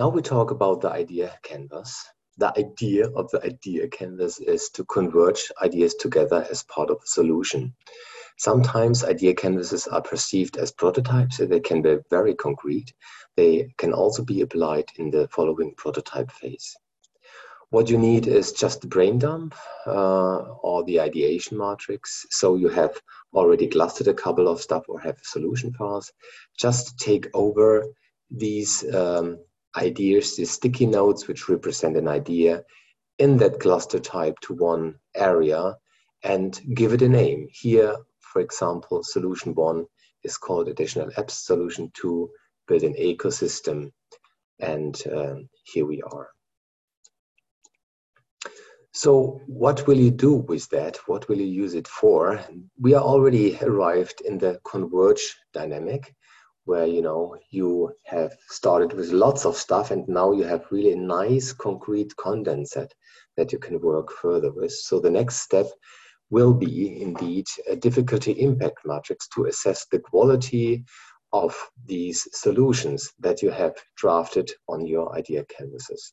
Now we talk about the idea canvas. The idea of the idea canvas is to converge ideas together as part of a solution. Sometimes idea canvases are perceived as prototypes, so they can be very concrete. They can also be applied in the following prototype phase. What you need is just the brain dump uh, or the ideation matrix. So you have already clustered a couple of stuff or have a solution files. Just take over these um, ideas, these sticky notes, which represent an idea in that cluster type to one area and give it a name. Here, for example, solution one is called additional apps. Solution two, build an ecosystem. And um, here we are. So what will you do with that? What will you use it for? We are already arrived in the converge dynamic where you know you have started with lots of stuff and now you have really a nice concrete content set that you can work further with. So the next step will be indeed a difficulty impact matrix to assess the quality of these solutions that you have drafted on your idea canvases.